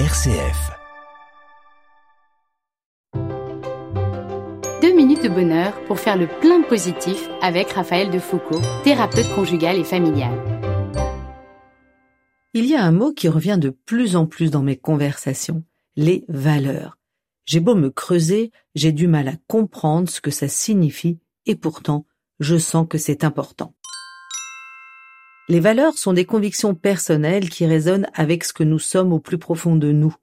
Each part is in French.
RCF. Deux minutes de bonheur pour faire le plein positif avec Raphaël de Foucault, thérapeute conjugal et familial. Il y a un mot qui revient de plus en plus dans mes conversations, les valeurs. J'ai beau me creuser, j'ai du mal à comprendre ce que ça signifie et pourtant, je sens que c'est important. Les valeurs sont des convictions personnelles qui résonnent avec ce que nous sommes au plus profond de nous.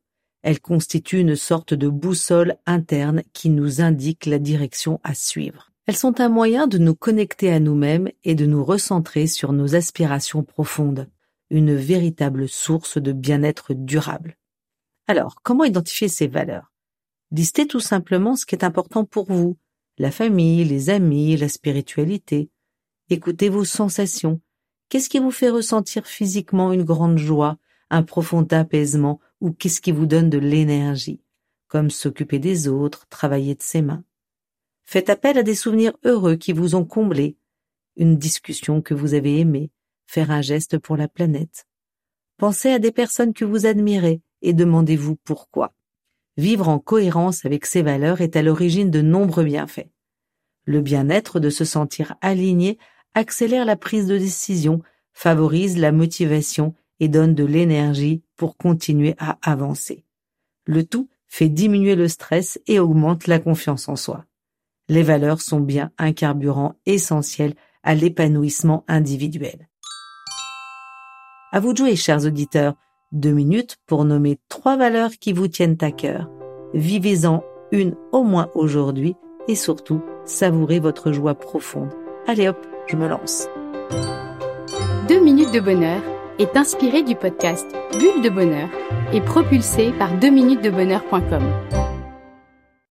Elles constituent une sorte de boussole interne qui nous indique la direction à suivre. Elles sont un moyen de nous connecter à nous-mêmes et de nous recentrer sur nos aspirations profondes, une véritable source de bien-être durable. Alors, comment identifier ces valeurs? Listez tout simplement ce qui est important pour vous, la famille, les amis, la spiritualité. Écoutez vos sensations, Qu'est-ce qui vous fait ressentir physiquement une grande joie, un profond apaisement, ou qu'est-ce qui vous donne de l'énergie, comme s'occuper des autres, travailler de ses mains Faites appel à des souvenirs heureux qui vous ont comblé, une discussion que vous avez aimée, faire un geste pour la planète. Pensez à des personnes que vous admirez et demandez-vous pourquoi. Vivre en cohérence avec ces valeurs est à l'origine de nombreux bienfaits. Le bien-être de se sentir aligné accélère la prise de décision, favorise la motivation et donne de l'énergie pour continuer à avancer. Le tout fait diminuer le stress et augmente la confiance en soi. Les valeurs sont bien un carburant essentiel à l'épanouissement individuel. À vous de jouer, chers auditeurs. Deux minutes pour nommer trois valeurs qui vous tiennent à cœur. Vivez-en une au moins aujourd'hui et surtout savourez votre joie profonde. Allez hop, je me lance. Deux minutes de bonheur est inspiré du podcast Bulle de bonheur et propulsé par 2minutesdebonheur.com.